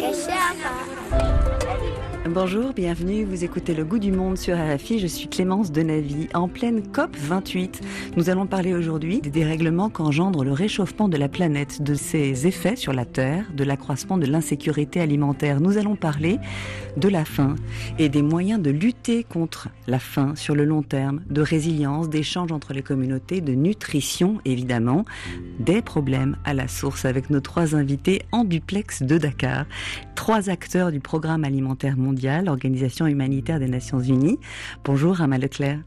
Kesha. Bonjour, bienvenue. Vous écoutez Le Goût du Monde sur RFI. Je suis Clémence Denavy. En pleine COP 28, nous allons parler aujourd'hui des dérèglements qu'engendre le réchauffement de la planète, de ses effets sur la Terre, de l'accroissement de l'insécurité alimentaire. Nous allons parler de la faim et des moyens de lutter contre la faim sur le long terme, de résilience, d'échange entre les communautés, de nutrition évidemment, des problèmes à la source avec nos trois invités en duplex de Dakar, trois acteurs du programme alimentaire mondial l'Organisation humanitaire des Nations Unies. Bonjour Amal Leclerc.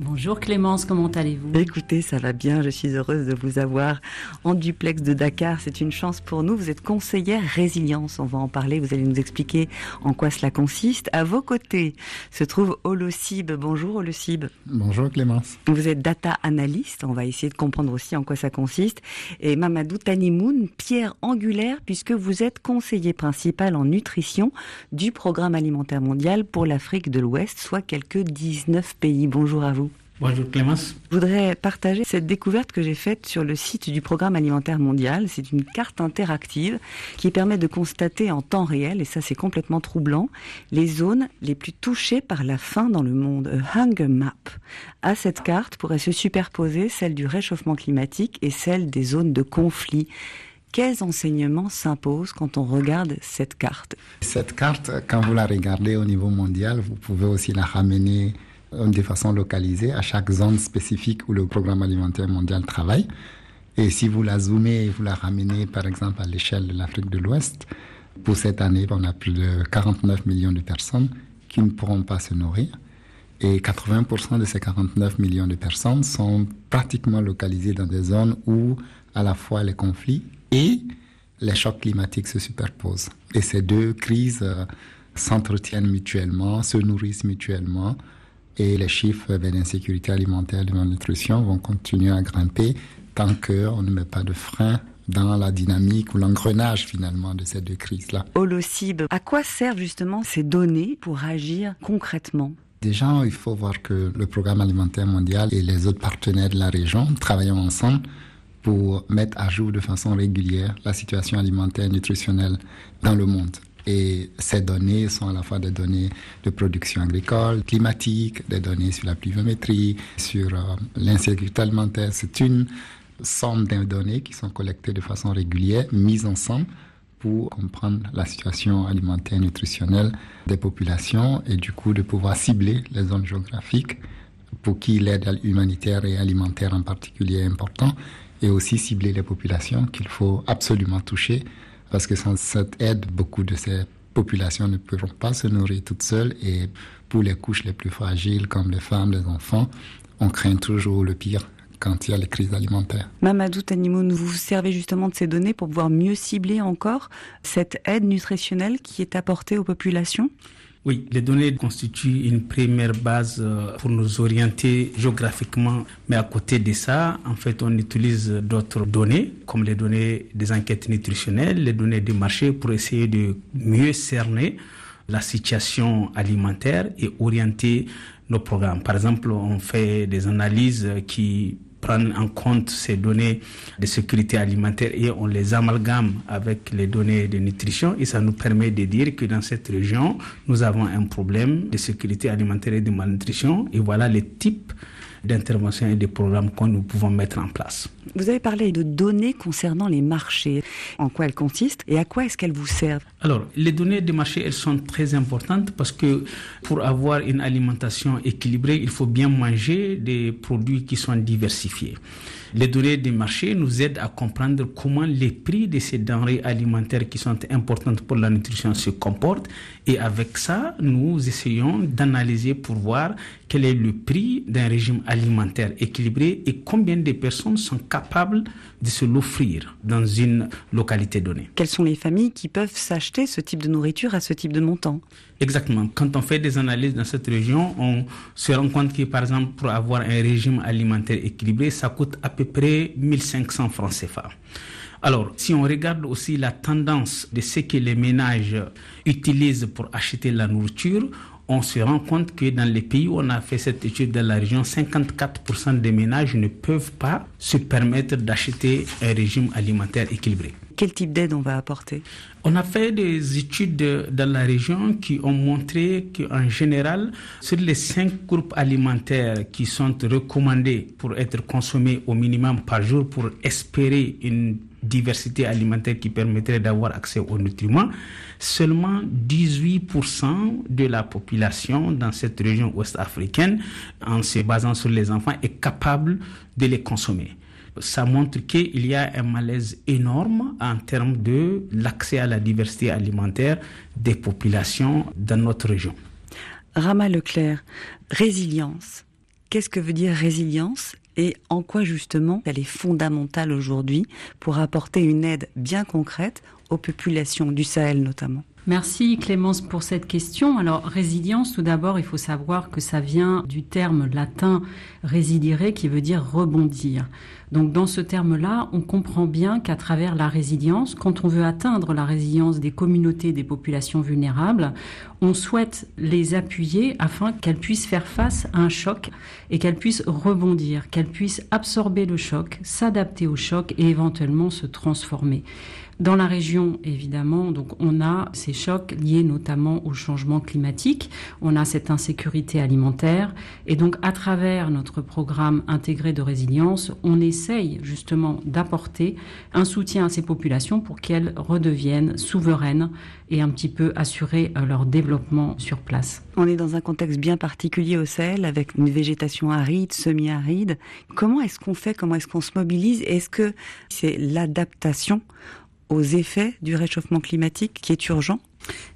Bonjour Clémence, comment allez-vous? Écoutez, ça va bien, je suis heureuse de vous avoir en duplex de Dakar, c'est une chance pour nous. Vous êtes conseillère résilience, on va en parler, vous allez nous expliquer en quoi cela consiste. À vos côtés se trouve Olosib. Bonjour Olosib. Bonjour Clémence. Vous êtes data analyst, on va essayer de comprendre aussi en quoi ça consiste. Et Mamadou Tanimoun, pierre angulaire, puisque vous êtes conseiller principal en nutrition du programme alimentaire mondial pour l'Afrique de l'Ouest, soit quelques 19 pays. Bonjour à vous. Bonjour Clémence. Je voudrais partager cette découverte que j'ai faite sur le site du Programme alimentaire mondial. C'est une carte interactive qui permet de constater en temps réel, et ça c'est complètement troublant, les zones les plus touchées par la faim dans le monde. A hunger map. À cette carte pourrait se superposer celle du réchauffement climatique et celle des zones de conflit. Quels enseignements s'imposent quand on regarde cette carte? Cette carte, quand vous la regardez au niveau mondial, vous pouvez aussi la ramener de façon localisée à chaque zone spécifique où le programme alimentaire mondial travaille. Et si vous la zoomez vous la ramenez, par exemple, à l'échelle de l'Afrique de l'Ouest, pour cette année, on a plus de 49 millions de personnes qui ne pourront pas se nourrir. Et 80% de ces 49 millions de personnes sont pratiquement localisées dans des zones où à la fois les conflits et les chocs climatiques se superposent. Et ces deux crises euh, s'entretiennent mutuellement, se nourrissent mutuellement et les chiffres d'insécurité alimentaire et de malnutrition vont continuer à grimper tant qu'on ne met pas de frein dans la dynamique ou l'engrenage finalement de ces deux crises-là. Holocib, à quoi servent justement ces données pour agir concrètement? Déjà, il faut voir que le programme alimentaire mondial et les autres partenaires de la région travaillent ensemble pour mettre à jour de façon régulière la situation alimentaire et nutritionnelle dans le monde. Et ces données sont à la fois des données de production agricole, climatique, des données sur la pluviométrie, sur euh, l'insécurité alimentaire. C'est une somme de données qui sont collectées de façon régulière, mises ensemble pour comprendre la situation alimentaire et nutritionnelle des populations et du coup de pouvoir cibler les zones géographiques pour qui l'aide humanitaire et alimentaire en particulier est important et aussi cibler les populations qu'il faut absolument toucher parce que sans cette aide, beaucoup de ces populations ne pourront pas se nourrir toutes seules et pour les couches les plus fragiles comme les femmes, les enfants, on craint toujours le pire quand il y a les crises alimentaires. Mamadou Tanimoun, vous vous servez justement de ces données pour pouvoir mieux cibler encore cette aide nutritionnelle qui est apportée aux populations oui, les données constituent une première base euh, pour nous orienter géographiquement. Mais à côté de ça, en fait, on utilise d'autres données, comme les données des enquêtes nutritionnelles, les données du marché, pour essayer de mieux cerner la situation alimentaire et orienter nos programmes. Par exemple, on fait des analyses qui prendre en compte ces données de sécurité alimentaire et on les amalgame avec les données de nutrition et ça nous permet de dire que dans cette région, nous avons un problème de sécurité alimentaire et de malnutrition et voilà les types d'interventions et de programmes que nous pouvons mettre en place. Vous avez parlé de données concernant les marchés. En quoi elles consistent et à quoi est-ce qu'elles vous servent? Alors, les données des marchés, elles sont très importantes parce que pour avoir une alimentation équilibrée, il faut bien manger des produits qui sont diversifiés. Les données des marchés nous aident à comprendre comment les prix de ces denrées alimentaires qui sont importantes pour la nutrition se comportent. Et avec ça, nous essayons d'analyser pour voir quel est le prix d'un régime alimentaire équilibré et combien de personnes sont capables capable de se l'offrir dans une localité donnée. Quelles sont les familles qui peuvent s'acheter ce type de nourriture à ce type de montant? Exactement. Quand on fait des analyses dans cette région, on se rend compte que, par exemple, pour avoir un régime alimentaire équilibré, ça coûte à peu près 1500 francs CFA. Alors, si on regarde aussi la tendance de ce que les ménages utilisent pour acheter la nourriture, on se rend compte que dans les pays où on a fait cette étude dans la région, 54% des ménages ne peuvent pas se permettre d'acheter un régime alimentaire équilibré. Quel type d'aide on va apporter? On a fait des études dans la région qui ont montré qu'en général, sur les cinq groupes alimentaires qui sont recommandés pour être consommés au minimum par jour pour espérer une diversité alimentaire qui permettrait d'avoir accès aux nutriments, seulement 18% de la population dans cette région ouest-africaine, en se basant sur les enfants, est capable de les consommer ça montre qu'il y a un malaise énorme en termes de l'accès à la diversité alimentaire des populations dans notre région. Rama Leclerc, résilience. Qu'est-ce que veut dire résilience? Et en quoi justement elle est fondamentale aujourd'hui pour apporter une aide bien concrète aux populations du Sahel notamment? Merci Clémence pour cette question. Alors résilience, tout d'abord, il faut savoir que ça vient du terme latin résilire qui veut dire rebondir. Donc dans ce terme-là, on comprend bien qu'à travers la résilience, quand on veut atteindre la résilience des communautés, des populations vulnérables, on souhaite les appuyer afin qu'elles puissent faire face à un choc et qu'elles puissent rebondir, qu'elles puissent absorber le choc, s'adapter au choc et éventuellement se transformer. Dans la région, évidemment, donc on a ces chocs liés notamment au changement climatique, on a cette insécurité alimentaire, et donc à travers notre programme intégré de résilience, on essaye justement d'apporter un soutien à ces populations pour qu'elles redeviennent souveraines et un petit peu assurer euh, leur développement sur place. On est dans un contexte bien particulier au Sahel avec une végétation aride, semi-aride. Comment est-ce qu'on fait Comment est-ce qu'on se mobilise? Est-ce que c'est l'adaptation aux effets du réchauffement climatique qui est urgent?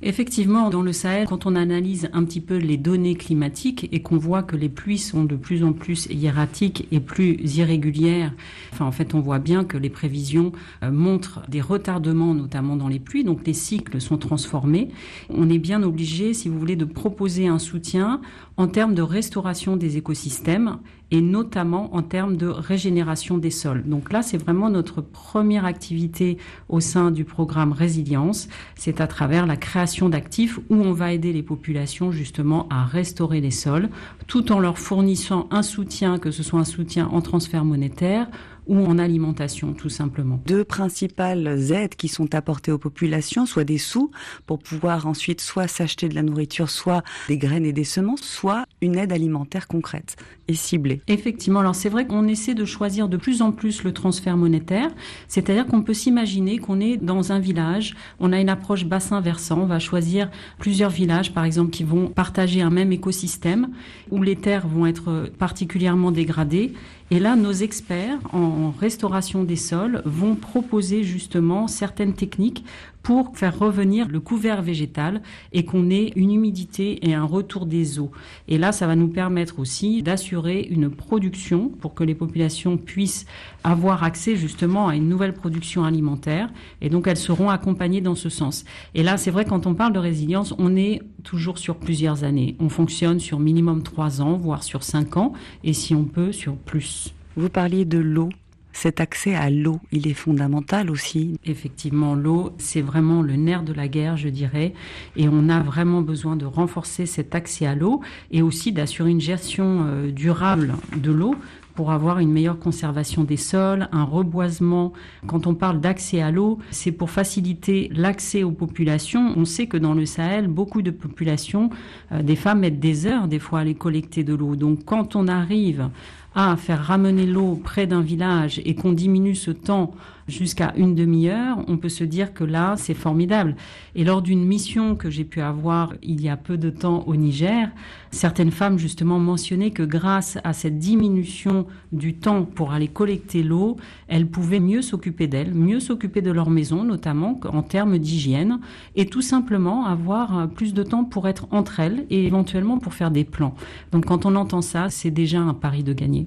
Effectivement, dans le Sahel, quand on analyse un petit peu les données climatiques et qu'on voit que les pluies sont de plus en plus hiératiques et plus irrégulières, enfin en fait on voit bien que les prévisions euh, montrent des retardements notamment dans les pluies, donc les cycles sont transformés. On est bien obligé, si vous voulez, de proposer un soutien en termes de restauration des écosystèmes et notamment en termes de régénération des sols. Donc là, c'est vraiment notre première activité au sein du programme Résilience. C'est à travers la création d'actifs où on va aider les populations justement à restaurer les sols tout en leur fournissant un soutien, que ce soit un soutien en transfert monétaire ou en alimentation, tout simplement. Deux principales aides qui sont apportées aux populations, soit des sous pour pouvoir ensuite soit s'acheter de la nourriture, soit des graines et des semences, soit une aide alimentaire concrète et ciblée. Effectivement, alors c'est vrai qu'on essaie de choisir de plus en plus le transfert monétaire, c'est-à-dire qu'on peut s'imaginer qu'on est dans un village, on a une approche bassin versant, on va choisir plusieurs villages par exemple qui vont partager un même écosystème où les terres vont être particulièrement dégradées et là, nos experts en restauration des sols vont proposer justement certaines techniques pour faire revenir le couvert végétal et qu'on ait une humidité et un retour des eaux. Et là, ça va nous permettre aussi d'assurer une production pour que les populations puissent avoir accès justement à une nouvelle production alimentaire. Et donc, elles seront accompagnées dans ce sens. Et là, c'est vrai, quand on parle de résilience, on est toujours sur plusieurs années. On fonctionne sur minimum trois ans, voire sur cinq ans, et si on peut, sur plus. Vous parliez de l'eau cet accès à l'eau, il est fondamental aussi. Effectivement, l'eau, c'est vraiment le nerf de la guerre, je dirais, et on a vraiment besoin de renforcer cet accès à l'eau et aussi d'assurer une gestion euh, durable de l'eau pour avoir une meilleure conservation des sols, un reboisement. Quand on parle d'accès à l'eau, c'est pour faciliter l'accès aux populations. On sait que dans le Sahel, beaucoup de populations, euh, des femmes mettent des heures des fois à aller collecter de l'eau. Donc quand on arrive à faire ramener l'eau près d'un village et qu'on diminue ce temps jusqu'à une demi-heure, on peut se dire que là, c'est formidable. Et lors d'une mission que j'ai pu avoir il y a peu de temps au Niger, certaines femmes justement mentionnaient que grâce à cette diminution du temps pour aller collecter l'eau, elles pouvaient mieux s'occuper d'elles, mieux s'occuper de leur maison, notamment en termes d'hygiène, et tout simplement avoir plus de temps pour être entre elles et éventuellement pour faire des plans. Donc quand on entend ça, c'est déjà un pari de gagner.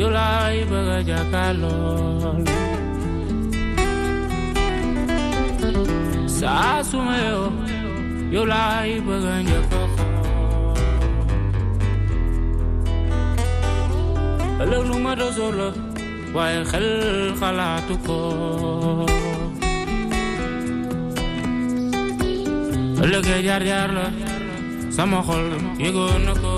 Yulai bagaja kalol Sasumeo Yulai bagaja koko Ëllëg nu ma dosoo la waaye xel xalaatu ko ëllëgee jaar jaar la sama xol yëgoon na ko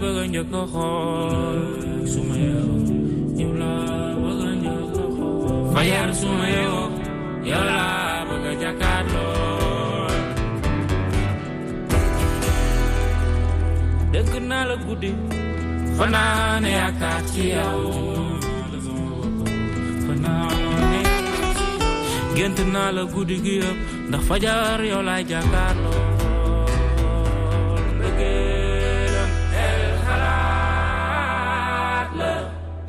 bëgg a njëkk a xool su ma yeew yow laa bëgg a njëkk a xool fajar su ma yeew yow laa bëgg jàkkaarloo dëgg naa la guddi fanaane yaakaar yow la gi ndax fajar yow laay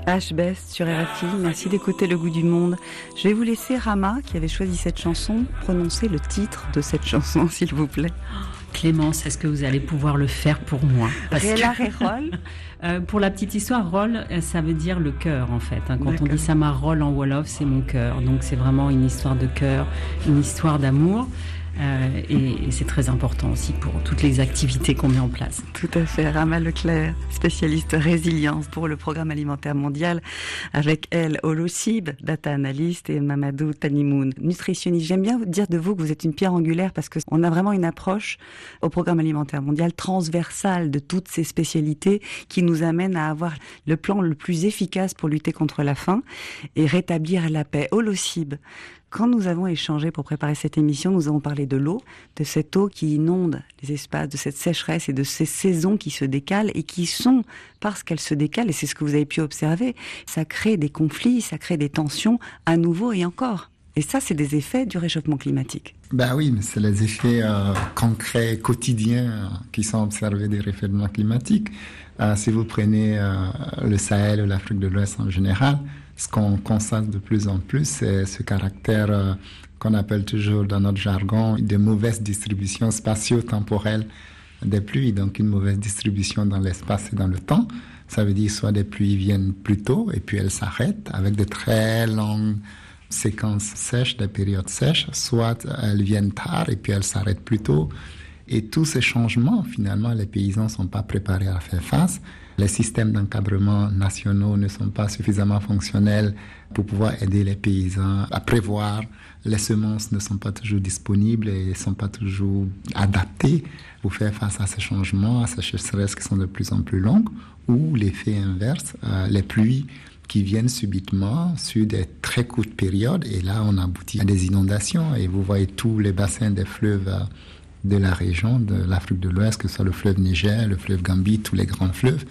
H-Best sur RFI, merci d'écouter Le Goût du Monde. Je vais vous laisser Rama, qui avait choisi cette chanson, prononcer le titre de cette chanson, s'il vous plaît. Clémence, est-ce que vous allez pouvoir le faire pour moi? Parce que- Réla Rérol. Euh, pour la petite histoire, rôle, euh, ça veut dire le cœur en fait. hein. Quand on dit ça, ma rôle en Wolof, c'est mon cœur. Donc c'est vraiment une histoire de cœur, une histoire d'amour. Euh, et et c'est très important aussi pour toutes les activités qu'on met en place. Tout à fait, Rama Leclerc, spécialiste résilience pour le programme alimentaire mondial, avec elle, Olosib, data analyst, et Mamadou Tanimoun, nutritionniste. J'aime bien dire de vous que vous êtes une pierre angulaire parce que on a vraiment une approche au programme alimentaire mondial transversale de toutes ces spécialités qui nous amène à avoir le plan le plus efficace pour lutter contre la faim et rétablir la paix. Olosib, quand nous avons échangé pour préparer cette émission, nous avons parlé de l'eau, de cette eau qui inonde les espaces, de cette sécheresse et de ces saisons qui se décalent et qui sont, parce qu'elles se décalent, et c'est ce que vous avez pu observer, ça crée des conflits, ça crée des tensions à nouveau et encore. Et ça, c'est des effets du réchauffement climatique. Ben oui, mais c'est les effets euh, concrets, quotidiens euh, qui sont observés des réchauffements climatiques. Euh, si vous prenez euh, le Sahel ou l'Afrique de l'Ouest en général, ce qu'on constate de plus en plus, c'est ce caractère euh, qu'on appelle toujours dans notre jargon de mauvaise distribution spatio-temporelle des pluies, donc une mauvaise distribution dans l'espace et dans le temps. Ça veut dire soit des pluies viennent plus tôt et puis elles s'arrêtent avec de très longues séquences sèches, des périodes sèches, soit elles viennent tard et puis elles s'arrêtent plus tôt. Et tous ces changements, finalement, les paysans ne sont pas préparés à faire face. Les systèmes d'encadrement nationaux ne sont pas suffisamment fonctionnels pour pouvoir aider les paysans à prévoir. Les semences ne sont pas toujours disponibles et ne sont pas toujours adaptées pour faire face à ces changements, à ces sécheresses qui sont de plus en plus longues, ou l'effet inverse, euh, les pluies qui viennent subitement sur des très courtes périodes et là on aboutit à des inondations et vous voyez tous les bassins des fleuves euh, de la région de l'Afrique de l'Ouest, que ce soit le fleuve Niger, le fleuve Gambie, tous les grands fleuves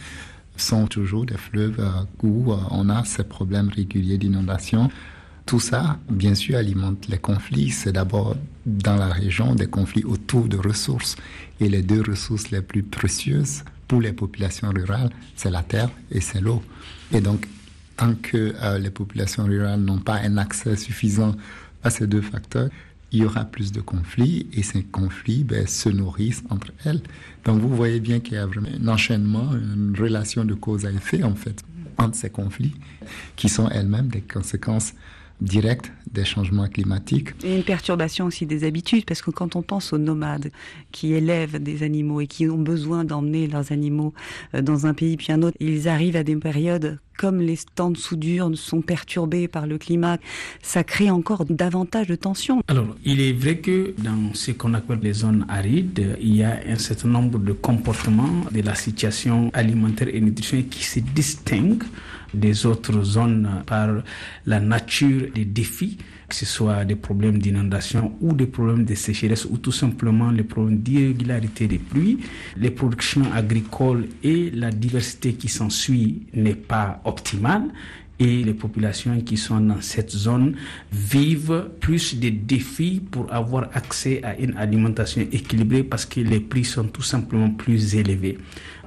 sont toujours des fleuves euh, où euh, on a ces problèmes réguliers d'inondation. Tout ça, bien sûr, alimente les conflits. C'est d'abord dans la région des conflits autour de ressources. Et les deux ressources les plus précieuses pour les populations rurales, c'est la terre et c'est l'eau. Et donc, tant que euh, les populations rurales n'ont pas un accès suffisant à ces deux facteurs, il y aura plus de conflits et ces conflits ben, se nourrissent entre elles. Donc vous voyez bien qu'il y a vraiment un enchaînement, une relation de cause à effet en fait entre ces conflits qui sont elles-mêmes des conséquences directes des changements climatiques. Et une perturbation aussi des habitudes, parce que quand on pense aux nomades qui élèvent des animaux et qui ont besoin d'emmener leurs animaux euh, dans un pays puis un autre, ils arrivent à des périodes comme les temps de soudure sont perturbés par le climat, ça crée encore davantage de tensions. Alors, il est vrai que dans ce qu'on appelle les zones arides, il y a un certain nombre de comportements de la situation alimentaire et nutritionnelle qui se distinguent des autres zones par la nature des défis, que ce soit des problèmes d'inondation ou des problèmes de sécheresse ou tout simplement les problèmes d'irrégularité des pluies. Les productions agricoles et la diversité qui s'ensuit n'est pas optimale. et les populations qui sont dans cette zone vivent plus de défis pour avoir accès à une alimentation équilibrée parce que les prix sont tout simplement plus élevés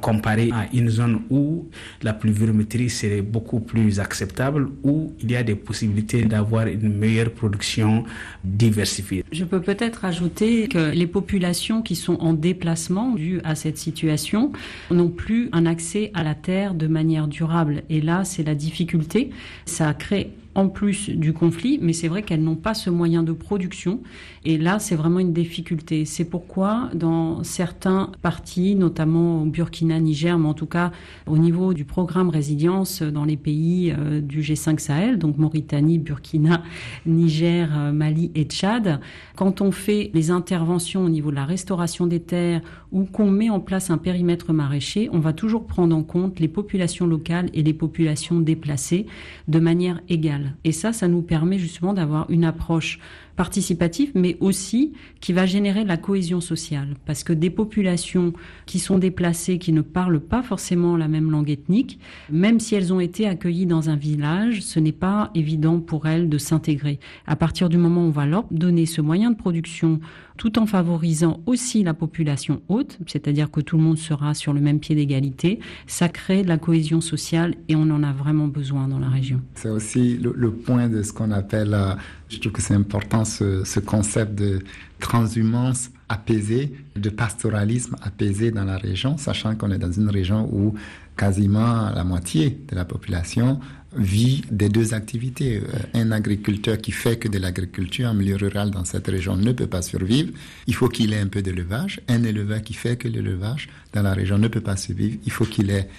comparé à une zone où la pluviométrie serait beaucoup plus acceptable, où il y a des possibilités d'avoir une meilleure production diversifiée. Je peux peut-être ajouter que les populations qui sont en déplacement dû à cette situation n'ont plus un accès à la terre de manière durable. Et là, c'est la difficulté. Ça crée en plus du conflit, mais c'est vrai qu'elles n'ont pas ce moyen de production. Et là, c'est vraiment une difficulté. C'est pourquoi, dans certains partis, notamment Burkina, Niger, mais en tout cas au niveau du programme résilience dans les pays euh, du G5 Sahel, donc Mauritanie, Burkina, Niger, euh, Mali et Tchad, quand on fait les interventions au niveau de la restauration des terres ou qu'on met en place un périmètre maraîcher, on va toujours prendre en compte les populations locales et les populations déplacées de manière égale. Et ça, ça nous permet justement d'avoir une approche participative, mais aussi qui va générer la cohésion sociale. Parce que des populations qui sont déplacées, qui ne parlent pas forcément la même langue ethnique, même si elles ont été accueillies dans un village, ce n'est pas évident pour elles de s'intégrer. À partir du moment où on va leur donner ce moyen de production, tout en favorisant aussi la population haute, c'est-à-dire que tout le monde sera sur le même pied d'égalité, ça crée de la cohésion sociale et on en a vraiment besoin dans la région. C'est aussi le, point de ce qu'on appelle, euh, je trouve que c'est important, ce, concept de transhumance apaisée, de pastoralisme apaisé dans la région, sachant qu'on est dans une région où quasiment la moitié de la population vit des deux activités. Euh, un agriculteur qui fait que de l'agriculture en milieu rural dans cette région ne peut pas survivre. Il faut qu'il ait un peu d'élevage. Un éleveur qui fait que l'élevage dans la région ne peut pas survivre. Il faut qu'il ait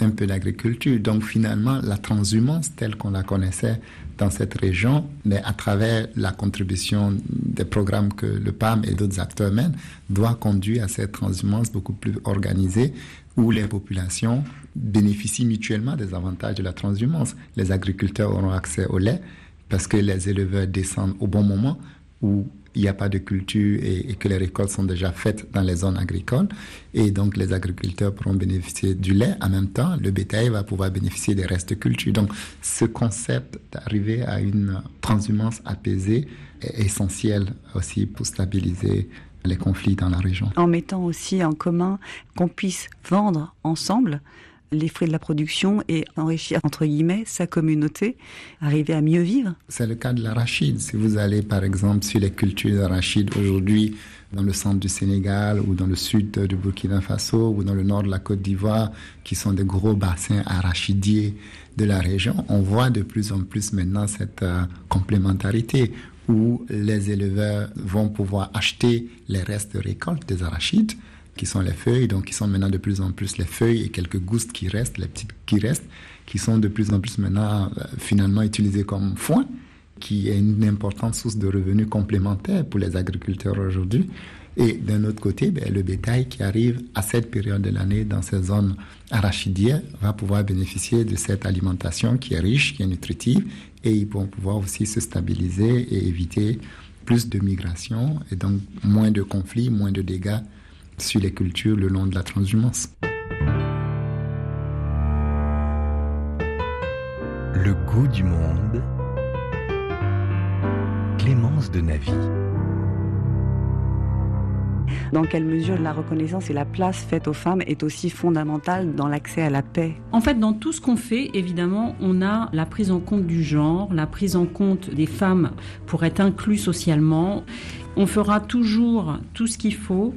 un peu d'agriculture. Donc finalement, la transhumance telle qu'on la connaissait dans cette région, mais à travers la contribution des programmes que le PAM et d'autres acteurs mènent, doit conduire à cette transhumance beaucoup plus organisée où les populations bénéficient mutuellement des avantages de la transhumance. Les agriculteurs auront accès au lait parce que les éleveurs descendent au bon moment où il n'y a pas de culture et, que les récoltes sont déjà faites dans les zones agricoles. Et donc, les agriculteurs pourront bénéficier du lait. En même temps, le bétail va pouvoir bénéficier des restes de culture. Donc, ce concept d'arriver à une transhumance apaisée est essentiel aussi pour stabiliser les conflits dans la région. En mettant aussi en commun qu'on puisse vendre ensemble les fruits de la production et enrichir, entre guillemets, sa communauté, arriver à mieux vivre C'est le cas de l'arachide. Si vous allez, par exemple, sur les cultures d'arachide aujourd'hui, dans le centre du Sénégal ou dans le sud du Burkina Faso ou dans le nord de la Côte d'Ivoire, qui sont des gros bassins arachidiers de la région, on voit de plus en plus maintenant cette euh, complémentarité où les éleveurs vont pouvoir acheter les restes de récolte des arachides qui sont les feuilles, donc qui sont maintenant de plus en plus les feuilles et quelques gousses qui restent, les petites qui restent, qui sont de plus en plus maintenant euh, finalement utilisées comme foin, qui est une importante source de revenus complémentaires pour les agriculteurs aujourd'hui. Et d'un autre côté, ben, le bétail qui arrive à cette période de l'année dans ces zones arachidières va pouvoir bénéficier de cette alimentation qui est riche, qui est nutritive, et ils vont pouvoir aussi se stabiliser et éviter plus de migration et donc moins de conflits, moins de dégâts sur les cultures le long de la transhumance. Le goût du monde. Clémence de Navy. Dans quelle mesure la reconnaissance et la place faite aux femmes est aussi fondamentale dans l'accès à la paix? En fait, dans tout ce qu'on fait, évidemment, on a la prise en compte du genre, la prise en compte des femmes pour être inclus socialement. On fera toujours tout ce qu'il faut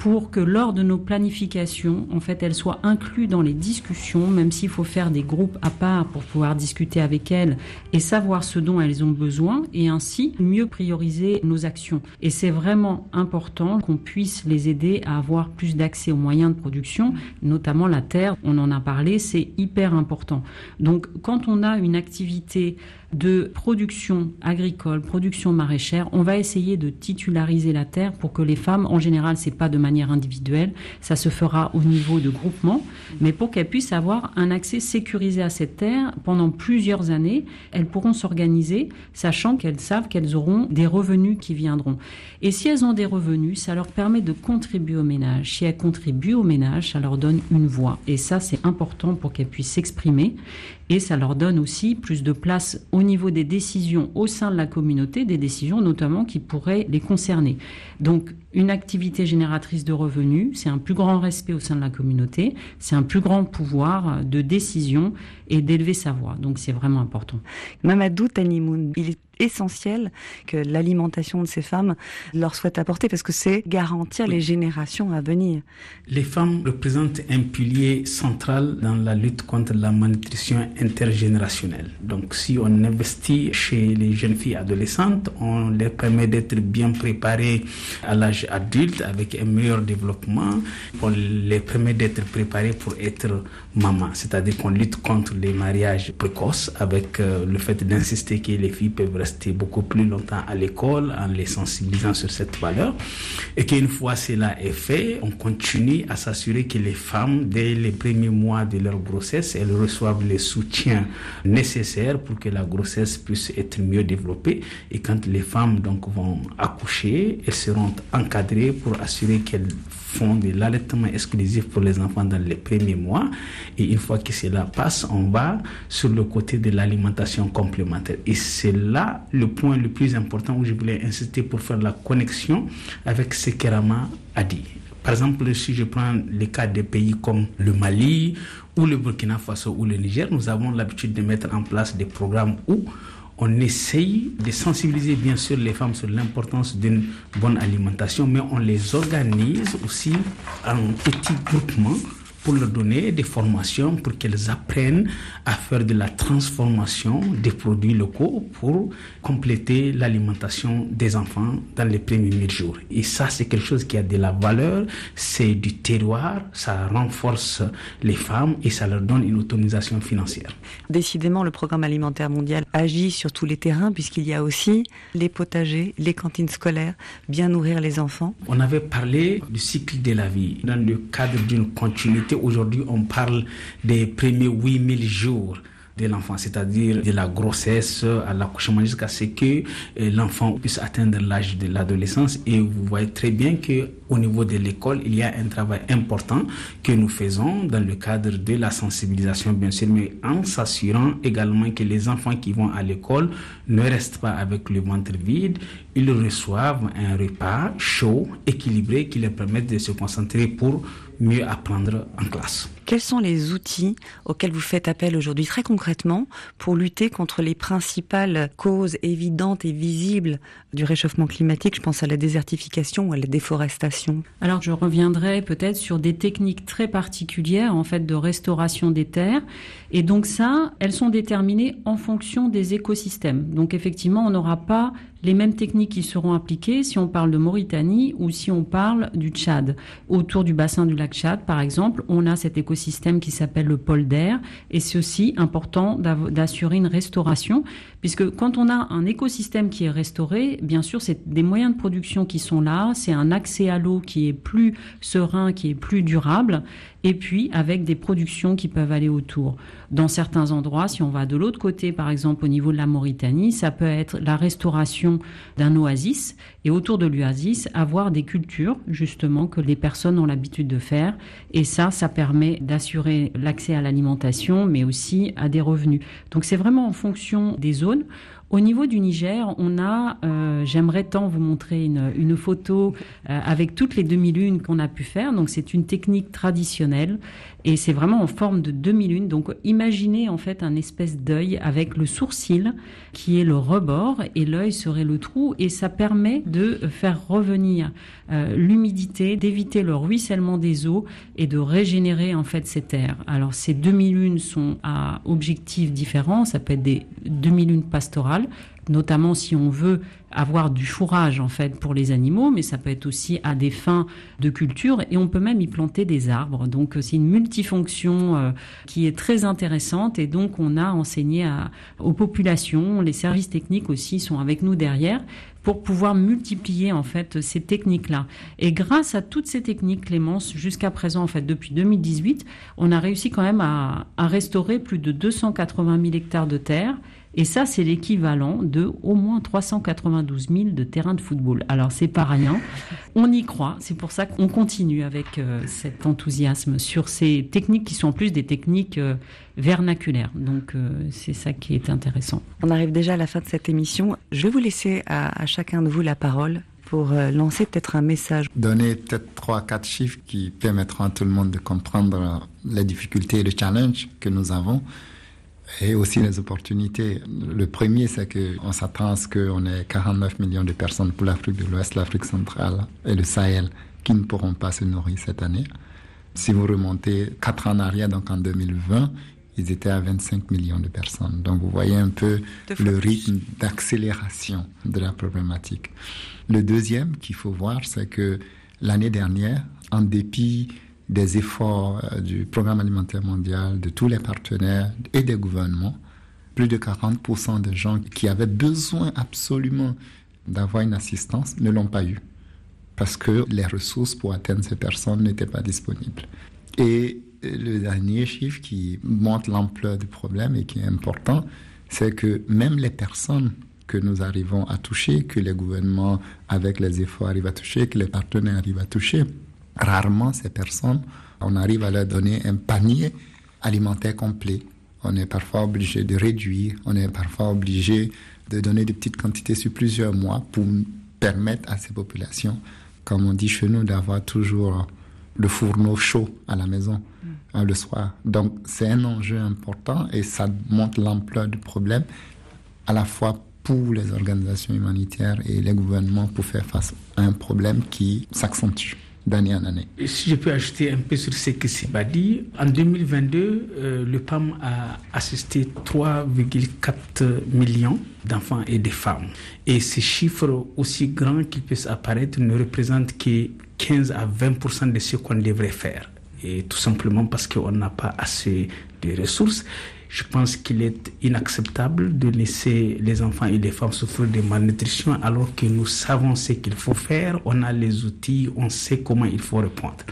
pour que lors de nos planifications, en fait, elles soient incluses dans les discussions, même s'il faut faire des groupes à part pour pouvoir discuter avec elles et savoir ce dont elles ont besoin et ainsi mieux prioriser nos actions. Et c'est vraiment important qu'on puisse les aider à avoir plus d'accès aux moyens de production, notamment la terre, on en a parlé, c'est hyper important. Donc quand on a une activité de production agricole, production maraîchère, on va essayer de titulariser la terre pour que les femmes, en général, c'est pas de manière individuelle, ça se fera au niveau de groupement, mais pour qu'elles puissent avoir un accès sécurisé à cette terre pendant plusieurs années, elles pourront s'organiser, sachant qu'elles savent qu'elles auront des revenus qui viendront. Et si elles ont des revenus, ça leur permet de contribuer au ménage. Si elles contribuent au ménage, ça leur donne une voix. Et ça, c'est important pour qu'elles puissent s'exprimer et ça leur donne aussi plus de place au niveau des décisions au sein de la communauté, des décisions notamment qui pourraient les concerner. Donc une activité génératrice de revenus, c'est un plus grand respect au sein de la communauté, c'est un plus grand pouvoir de décision et d'élever sa voix. Donc c'est vraiment important. Mamadou Tanimoun, il est essentiel que l'alimentation de ces femmes leur soit apportée parce que c'est garantir les générations à venir. Les femmes représentent un pilier central dans la lutte contre la malnutrition intergénérationnelle. Donc si on investit chez les jeunes filles adolescentes, on leur permet d'être bien préparées à l'âge adulte avec un meilleur développement, on les permet d'être préparées pour être maman, c'est-à-dire qu'on lutte contre les mariages précoces avec euh, le fait d'insister que les filles peuvent rester beaucoup plus longtemps à l'école en les sensibilisant sur cette valeur et qu'une fois cela est fait, on continue à s'assurer que les femmes, dès les premiers mois de leur grossesse, elles reçoivent les soutiens nécessaires pour que la grossesse puisse être mieux développée et quand les femmes donc vont accoucher, elles seront encadrées pour assurer qu'elles font de l'allaitement exclusif pour les enfants dans les premiers mois. Et une fois que cela passe, on va sur le côté de l'alimentation complémentaire. Et c'est là le point le plus important où je voulais insister pour faire la connexion avec ce qu'Erama a dit. Par exemple, si je prends le cas des pays comme le Mali ou le Burkina Faso ou le Niger, nous avons l'habitude de mettre en place des programmes où on essaye de sensibiliser bien sûr les femmes sur l'importance d'une bonne alimentation, mais on les organise aussi en petits groupements pour leur donner des formations pour qu'elles apprennent à faire de la transformation des produits locaux pour compléter l'alimentation des enfants dans les premiers jours. Et ça, c'est quelque chose qui a de la valeur, c'est du terroir, ça renforce les femmes et ça leur donne une autonomisation financière. Décidément, le programme alimentaire mondial agit sur tous les terrains puisqu'il y a aussi les potagers, les cantines scolaires, bien nourrir les enfants. On avait parlé du cycle de la vie dans le cadre d'une continuité Aujourd'hui, on parle des premiers 8000 jours de l'enfant, c'est-à-dire de la grossesse à l'accouchement jusqu'à ce que euh, l'enfant puisse atteindre l'âge de l'adolescence. Et vous voyez très bien que au niveau de l'école, il y a un travail important que nous faisons dans le cadre de la sensibilisation, bien sûr, mais en s'assurant également que les enfants qui vont à l'école ne restent pas avec le ventre vide, ils reçoivent un repas chaud, équilibré, qui leur permet de se concentrer pour mieux apprendre en classe. Quels sont les outils auxquels vous faites appel aujourd'hui très concrètement pour lutter contre les principales causes évidentes et visibles du réchauffement climatique? Je pense à la désertification ou à la déforestation. Alors je reviendrai peut-être sur des techniques très particulières en fait de restauration des terres et donc ça, elles sont déterminées en fonction des écosystèmes. Donc effectivement, on n'aura pas les mêmes techniques qui seront appliquées si on parle de Mauritanie ou si on parle du Tchad. Autour du bassin du lac Tchad, par exemple, on a cet écosystème qui s'appelle le pôle d'air et c'est aussi important d'assurer une restauration puisque quand on a un écosystème qui est restauré, bien sûr, c'est des moyens de production qui sont là, c'est un accès à l'eau qui est plus serein, qui est plus durable et puis avec des productions qui peuvent aller autour. Dans certains endroits, si on va de l'autre côté, par exemple au niveau de la Mauritanie, ça peut être la restauration d'un oasis et autour de l'oasis, avoir des cultures justement que les personnes ont l'habitude de faire. Et ça, ça permet d'assurer l'accès à l'alimentation, mais aussi à des revenus. Donc c'est vraiment en fonction des ሲሆን Au niveau du Niger, on a, euh, j'aimerais tant vous montrer une, une photo euh, avec toutes les demi-lunes qu'on a pu faire. Donc c'est une technique traditionnelle et c'est vraiment en forme de demi-lune. Donc imaginez en fait un espèce d'œil avec le sourcil qui est le rebord et l'œil serait le trou et ça permet de faire revenir euh, l'humidité, d'éviter le ruissellement des eaux et de régénérer en fait ces terres. Alors ces demi-lunes sont à objectifs différents, ça peut être des demi-lunes pastorales notamment si on veut avoir du fourrage en fait pour les animaux, mais ça peut être aussi à des fins de culture et on peut même y planter des arbres. Donc c'est une multifonction euh, qui est très intéressante et donc on a enseigné aux populations, les services techniques aussi sont avec nous derrière pour pouvoir multiplier en fait ces techniques-là. Et grâce à toutes ces techniques, Clémence, jusqu'à présent en fait depuis 2018, on a réussi quand même à restaurer plus de 280 000 hectares de terre Et ça, c'est l'équivalent de au moins 392 000 de terrains de football. Alors, c'est pas rien. On y croit. C'est pour ça qu'on continue avec euh, cet enthousiasme sur ces techniques qui sont en plus des techniques euh, vernaculaires. Donc, euh, c'est ça qui est intéressant. On arrive déjà à la fin de cette émission. Je vais vous laisser à, à chacun de vous la parole pour lancer peut-être un message. Donner peut-être trois, quatre chiffres qui permettront à tout le monde de comprendre les difficultés et les challenges que nous avons et aussi les opportunités. Le premier, c'est qu'on s'attend à ce qu'on ait 49 millions de personnes pour l'Afrique de l'Ouest, l'Afrique centrale et le Sahel qui ne pourront pas se nourrir cette année. Si vous remontez quatre ans en arrière, donc en 2020, ils étaient à 25 millions de personnes. Donc vous voyez un peu le rythme d'accélération de la problématique. Le deuxième qu'il faut voir, c'est que l'année dernière, en dépit des efforts euh, du Programme alimentaire mondial, de tous les partenaires et des gouvernements, plus de 40% des gens qui avaient besoin absolument d'avoir une assistance ne l'ont pas eu parce que les ressources pour atteindre ces personnes n'étaient pas disponibles. Et le dernier chiffre qui montre l'ampleur du problème et qui est important, c'est que même les personnes que nous arrivons à toucher, que les gouvernements avec les efforts arrivent à toucher, que les partenaires arrivent à toucher, Rarement, ces personnes, on arrive à leur donner un panier alimentaire complet. On est parfois obligé de réduire, on est parfois obligé de donner des petites quantités sur plusieurs mois pour permettre à ces populations, comme on dit chez nous, d'avoir toujours le fourneau chaud à la maison mm. hein, le soir. Donc c'est un enjeu important et ça montre l'ampleur du problème, à la fois pour les organisations humanitaires et les gouvernements pour faire face à un problème qui s'accentue d'année en année. Si je peux ajouter un peu sur ce que Siba dit, en 2022, euh, le PAM a assisté 3,4 millions d'enfants et de femmes. Et ces chiffres, aussi grands qu'ils puissent apparaître, ne représentent que 15 à 20% de ce qu'on devrait faire. Et tout simplement parce qu'on n'a pas assez de ressources. Je pense qu'il est inacceptable de laisser les enfants et les femmes souffrir de malnutrition alors que nous savons ce qu'il faut faire, on a les outils, on sait comment il faut répondre.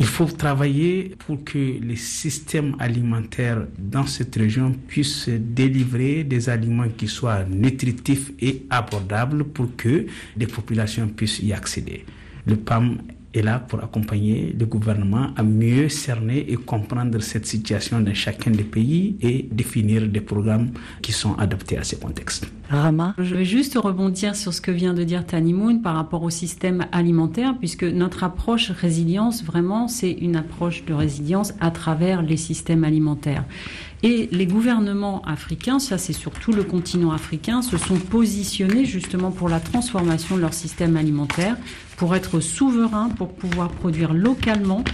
Il faut travailler pour que les systèmes alimentaires dans cette région puissent délivrer des aliments qui soient nutritifs et abordables pour que les populations puissent y accéder. Le PAM est là pour accompagner le gouvernement à mieux cerner et comprendre cette situation dans chacun des pays et définir des programmes qui sont adaptés à ce contexte. Rama Je vais juste rebondir sur ce que vient de dire Tanimoun par rapport au système alimentaire, puisque notre approche résilience, vraiment, c'est une approche de résilience à travers les systèmes alimentaires. Et les gouvernements africains, ça c'est surtout le continent africain, se sont positionnés justement pour la transformation de leur système alimentaire, pour être souverains, pour pouvoir produire localement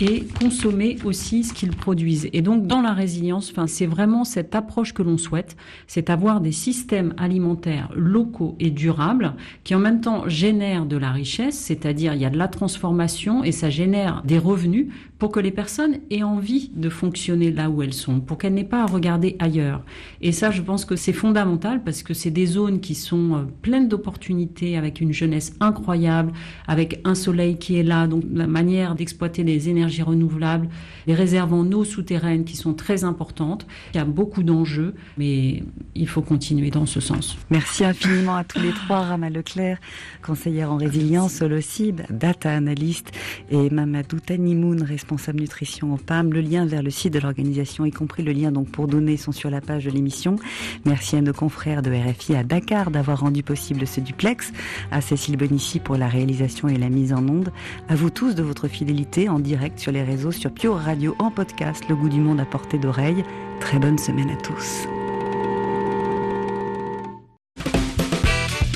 et consommer aussi ce qu'ils produisent. Et donc dans la résilience, enfin, c'est vraiment cette approche que l'on souhaite, c'est avoir des systèmes alimentaires locaux et durables qui en même temps génèrent de la richesse, c'est-à-dire il y a de la transformation et ça génère des revenus pour que les personnes aient envie de fonctionner là où elles sont, pour qu'elles n'aient pas à regarder ailleurs. Et ça, je pense que c'est fondamental parce que c'est des zones qui sont euh, pleines d'opportunités, avec une jeunesse incroyable, avec un soleil qui est là, donc la manière d'exploiter les énergies renouvelables, les réserves en eau souterraine qui sont très importantes. Il y a beaucoup d'enjeux, mais il faut continuer dans ce sens. Merci infiniment à tous les trois, Rama Leclerc, conseillère en résilience, Solocib, data analyst, et Mamadou Tanimoun, responsable nutrition au PAM. Le lien vers le site de l'organisation, y compris le lien donc pour donner, sont sur la page de l'émission. Merci à nos confrères de RFI à Dakar d'avoir rendu possible ce duplex, à Cécile Bonici pour la réalisation et la mise en onde, à vous tous de votre fidélité en sur les réseaux, sur Pure Radio, en podcast, le goût du monde à portée d'oreille. Très bonne semaine à tous.